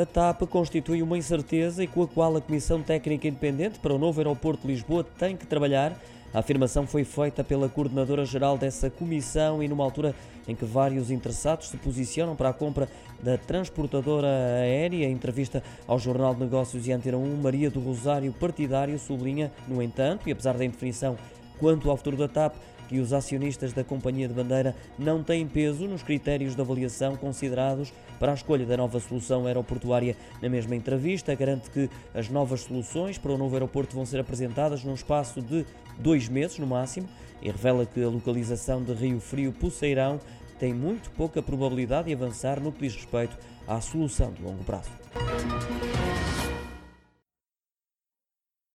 A TAP constitui uma incerteza e com a qual a Comissão Técnica Independente para o novo aeroporto de Lisboa tem que trabalhar. A afirmação foi feita pela coordenadora-geral dessa comissão e numa altura em que vários interessados se posicionam para a compra da transportadora aérea. Em entrevista ao Jornal de Negócios e Antena 1, Maria do Rosário Partidário sublinha, no entanto, e apesar da indefinição quanto ao futuro da TAP, que os acionistas da Companhia de Bandeira não têm peso nos critérios de avaliação considerados para a escolha da nova solução aeroportuária. Na mesma entrevista, garante que as novas soluções para o novo aeroporto vão ser apresentadas num espaço de dois meses no máximo e revela que a localização de Rio Frio-Poceirão tem muito pouca probabilidade de avançar no que diz respeito à solução de longo prazo.